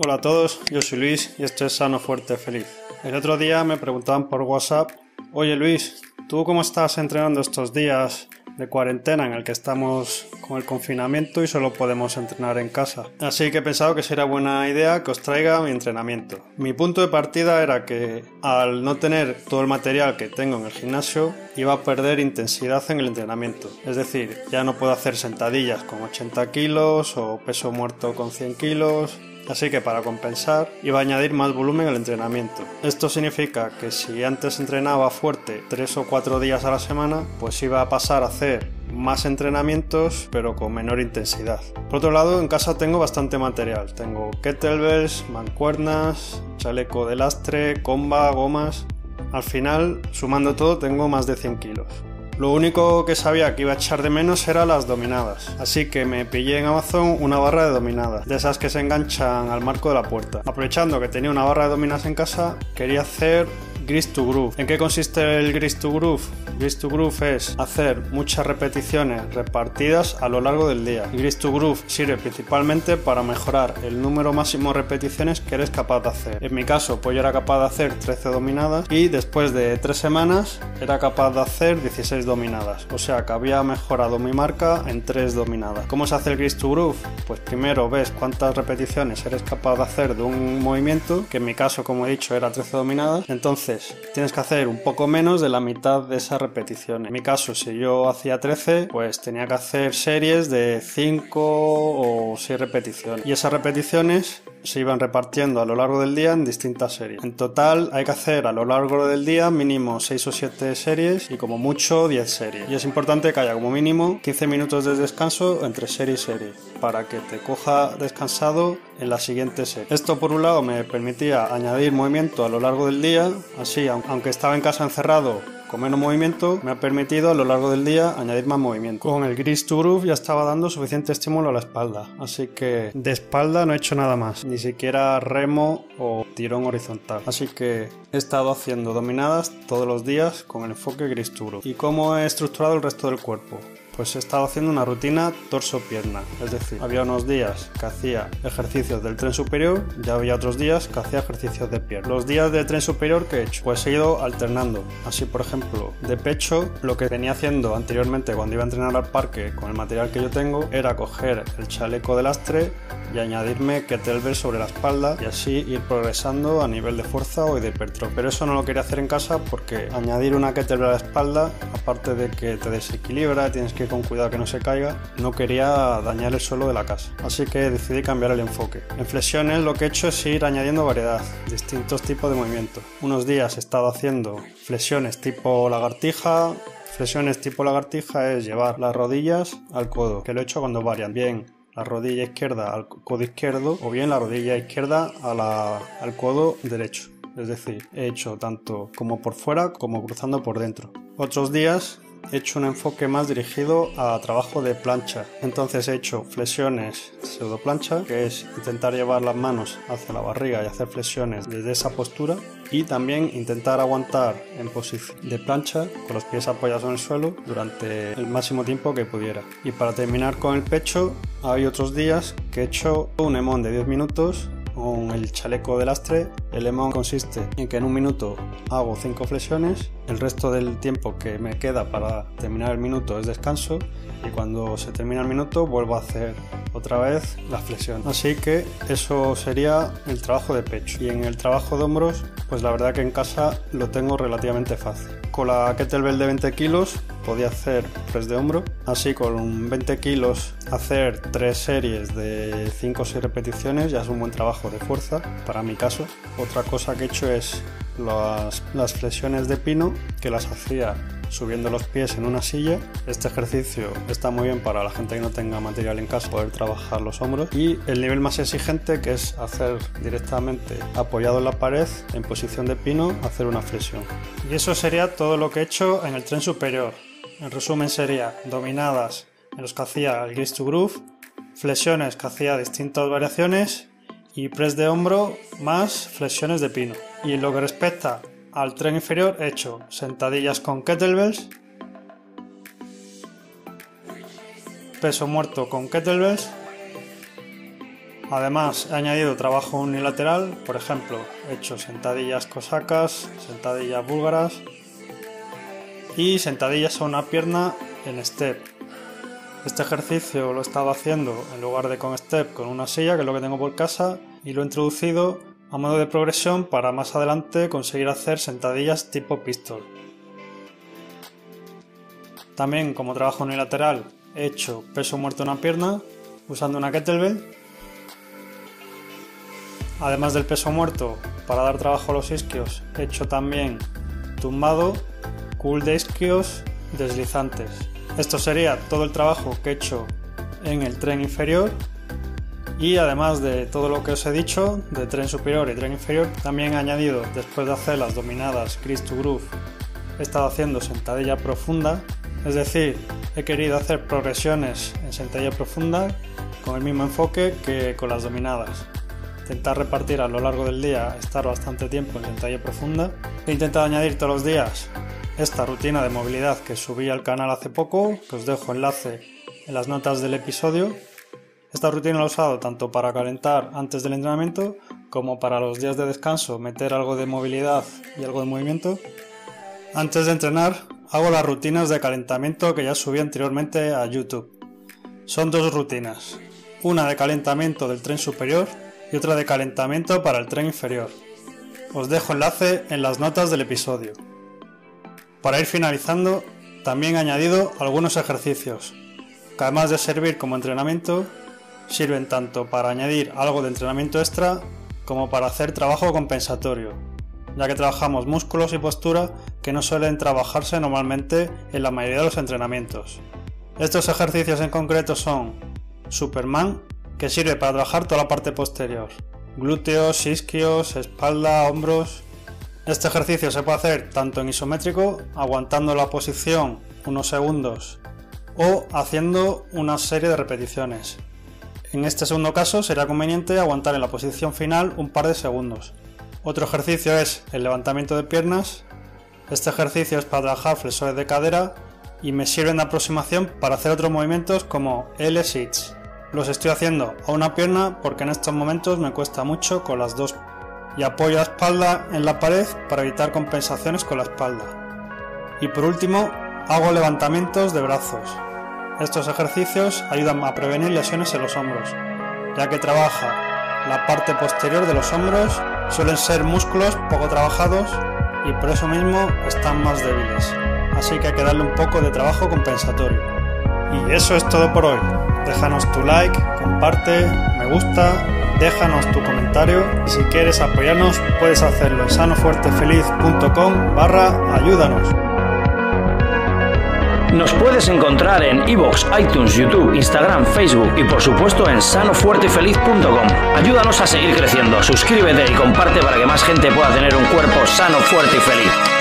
Hola a todos, yo soy Luis y esto es Sano Fuerte Feliz. El otro día me preguntaban por WhatsApp, oye Luis, ¿tú cómo estás entrenando estos días de cuarentena en el que estamos con el confinamiento y solo podemos entrenar en casa. Así que he pensado que sería buena idea que os traiga mi entrenamiento. Mi punto de partida era que al no tener todo el material que tengo en el gimnasio, iba a perder intensidad en el entrenamiento. Es decir, ya no puedo hacer sentadillas con 80 kilos o peso muerto con 100 kilos así que para compensar iba a añadir más volumen al entrenamiento. Esto significa que si antes entrenaba fuerte 3 o 4 días a la semana, pues iba a pasar a hacer más entrenamientos pero con menor intensidad. Por otro lado, en casa tengo bastante material. Tengo kettlebells, mancuernas, chaleco de lastre, comba, gomas. Al final, sumando todo, tengo más de 100 kilos. Lo único que sabía que iba a echar de menos era las dominadas, así que me pillé en Amazon una barra de dominadas, de esas que se enganchan al marco de la puerta. Aprovechando que tenía una barra de dominadas en casa, quería hacer Grease to Groove. ¿En qué consiste el Grease to Groove? Grease to Groove es hacer muchas repeticiones repartidas a lo largo del día. El Grease to Groove sirve principalmente para mejorar el número máximo de repeticiones que eres capaz de hacer. En mi caso, pues yo era capaz de hacer 13 dominadas y después de 3 semanas era capaz de hacer 16 dominadas. O sea que había mejorado mi marca en 3 dominadas. ¿Cómo se hace el Grease to Groove? Pues primero ves cuántas repeticiones eres capaz de hacer de un movimiento, que en mi caso, como he dicho, era 13 dominadas. Entonces, tienes que hacer un poco menos de la mitad de esas repeticiones. En mi caso, si yo hacía 13, pues tenía que hacer series de 5 o 6 repeticiones. Y esas repeticiones se iban repartiendo a lo largo del día en distintas series. En total hay que hacer a lo largo del día mínimo 6 o 7 series y como mucho 10 series. Y es importante que haya como mínimo 15 minutos de descanso entre serie y serie para que te coja descansado en la siguiente serie. Esto por un lado me permitía añadir movimiento a lo largo del día, así aunque estaba en casa encerrado con menos movimiento me ha permitido a lo largo del día añadir más movimiento. Con el Grease to ya estaba dando suficiente estímulo a la espalda, así que de espalda no he hecho nada más, ni siquiera remo o tirón horizontal. Así que he estado haciendo dominadas todos los días con el enfoque Groove. ¿Y cómo he estructurado el resto del cuerpo? Pues he estado haciendo una rutina torso-pierna. Es decir, había unos días que hacía ejercicios del tren superior y había otros días que hacía ejercicios de pierna. Los días de tren superior que he hecho, pues he ido alternando. Así, por ejemplo, de pecho, lo que venía haciendo anteriormente cuando iba a entrenar al parque con el material que yo tengo era coger el chaleco de lastre y añadirme kettlebell sobre la espalda y así ir progresando a nivel de fuerza o de hipertrofia. Pero eso no lo quería hacer en casa porque añadir una kettlebell a la espalda, aparte de que te desequilibra, tienes que con cuidado que no se caiga, no quería dañar el suelo de la casa. Así que decidí cambiar el enfoque. En flexiones lo que he hecho es ir añadiendo variedad, distintos tipos de movimientos. Unos días he estado haciendo flexiones tipo lagartija, Flexiones tipo lagartija es llevar las rodillas al codo, que lo he hecho cuando varian. Bien, la rodilla izquierda al codo izquierdo o bien la rodilla izquierda al codo derecho. Es decir, he hecho tanto como por fuera como cruzando por dentro. Otros días he hecho un enfoque más dirigido a trabajo de plancha. Entonces he hecho flexiones pseudo plancha, que es intentar llevar las manos hacia la barriga y hacer flexiones desde esa postura. Y también intentar aguantar en posición de plancha con los pies apoyados en el suelo durante el máximo tiempo que pudiera. Y para terminar con el pecho, hay otros días que he hecho un emón de 10 minutos el chaleco de lastre. El lemón consiste en que en un minuto hago 5 flexiones, el resto del tiempo que me queda para terminar el minuto es descanso y cuando se termina el minuto vuelvo a hacer otra vez la flexión. Así que eso sería el trabajo de pecho. Y en el trabajo de hombros, pues la verdad que en casa lo tengo relativamente fácil. Con la kettlebell de 20 kilos podía hacer press de hombro. Así con 20 kilos hacer 3 series de 5 o 6 repeticiones ya es un buen trabajo de fuerza para mi caso. Otra cosa que he hecho es las, las flexiones de pino que las hacía subiendo los pies en una silla. Este ejercicio está muy bien para la gente que no tenga material en casa, poder trabajar los hombros. Y el nivel más exigente, que es hacer directamente apoyado en la pared, en posición de pino, hacer una flexión. Y eso sería todo lo que he hecho en el tren superior. En resumen sería dominadas en los que hacía el grease to groove, flexiones que hacía distintas variaciones y press de hombro más flexiones de pino. Y en lo que respecta al tren inferior he hecho sentadillas con kettlebells, peso muerto con kettlebells, Además, he añadido trabajo unilateral, por ejemplo, he hecho sentadillas cosacas, sentadillas búlgaras y sentadillas a una pierna en step. Este ejercicio lo he estado haciendo en lugar de con step con una silla, que es lo que tengo por casa, y lo he introducido a modo de progresión para más adelante conseguir hacer sentadillas tipo pistol. También como trabajo unilateral he hecho peso muerto en una pierna usando una kettlebell Además del peso muerto, para dar trabajo a los isquios, he hecho también tumbado, cool de isquios, deslizantes. Esto sería todo el trabajo que he hecho en el tren inferior y además de todo lo que os he dicho de tren superior y tren inferior, también he añadido, después de hacer las dominadas Chris to Groove, he estado haciendo sentadilla profunda, es decir, he querido hacer progresiones en sentadilla profunda con el mismo enfoque que con las dominadas intentar repartir a lo largo del día, estar bastante tiempo en sentadilla profunda. He intentado añadir todos los días esta rutina de movilidad que subí al canal hace poco, que os dejo enlace en las notas del episodio. Esta rutina la he usado tanto para calentar antes del entrenamiento como para los días de descanso, meter algo de movilidad y algo de movimiento. Antes de entrenar, hago las rutinas de calentamiento que ya subí anteriormente a YouTube. Son dos rutinas, una de calentamiento del tren superior y otra de calentamiento para el tren inferior. Os dejo enlace en las notas del episodio. Para ir finalizando, también he añadido algunos ejercicios, que además de servir como entrenamiento, sirven tanto para añadir algo de entrenamiento extra como para hacer trabajo compensatorio, ya que trabajamos músculos y postura que no suelen trabajarse normalmente en la mayoría de los entrenamientos. Estos ejercicios en concreto son Superman que sirve para trabajar toda la parte posterior. Glúteos, isquios, espalda, hombros. Este ejercicio se puede hacer tanto en isométrico, aguantando la posición unos segundos, o haciendo una serie de repeticiones. En este segundo caso será conveniente aguantar en la posición final un par de segundos. Otro ejercicio es el levantamiento de piernas. Este ejercicio es para trabajar flexores de cadera y me sirve de aproximación para hacer otros movimientos como L-sits. Los estoy haciendo a una pierna porque en estos momentos me cuesta mucho con las dos y apoyo la espalda en la pared para evitar compensaciones con la espalda. Y por último, hago levantamientos de brazos. Estos ejercicios ayudan a prevenir lesiones en los hombros, ya que trabaja la parte posterior de los hombros, suelen ser músculos poco trabajados y por eso mismo están más débiles. Así que hay que darle un poco de trabajo compensatorio. Y eso es todo por hoy déjanos tu like, comparte, me gusta, déjanos tu comentario y si quieres apoyarnos puedes hacerlo en sanofuertefeliz.com barra ayúdanos. Nos puedes encontrar en iVoox, iTunes, YouTube, Instagram, Facebook y por supuesto en sanofuertefeliz.com. Ayúdanos a seguir creciendo, suscríbete y comparte para que más gente pueda tener un cuerpo sano, fuerte y feliz.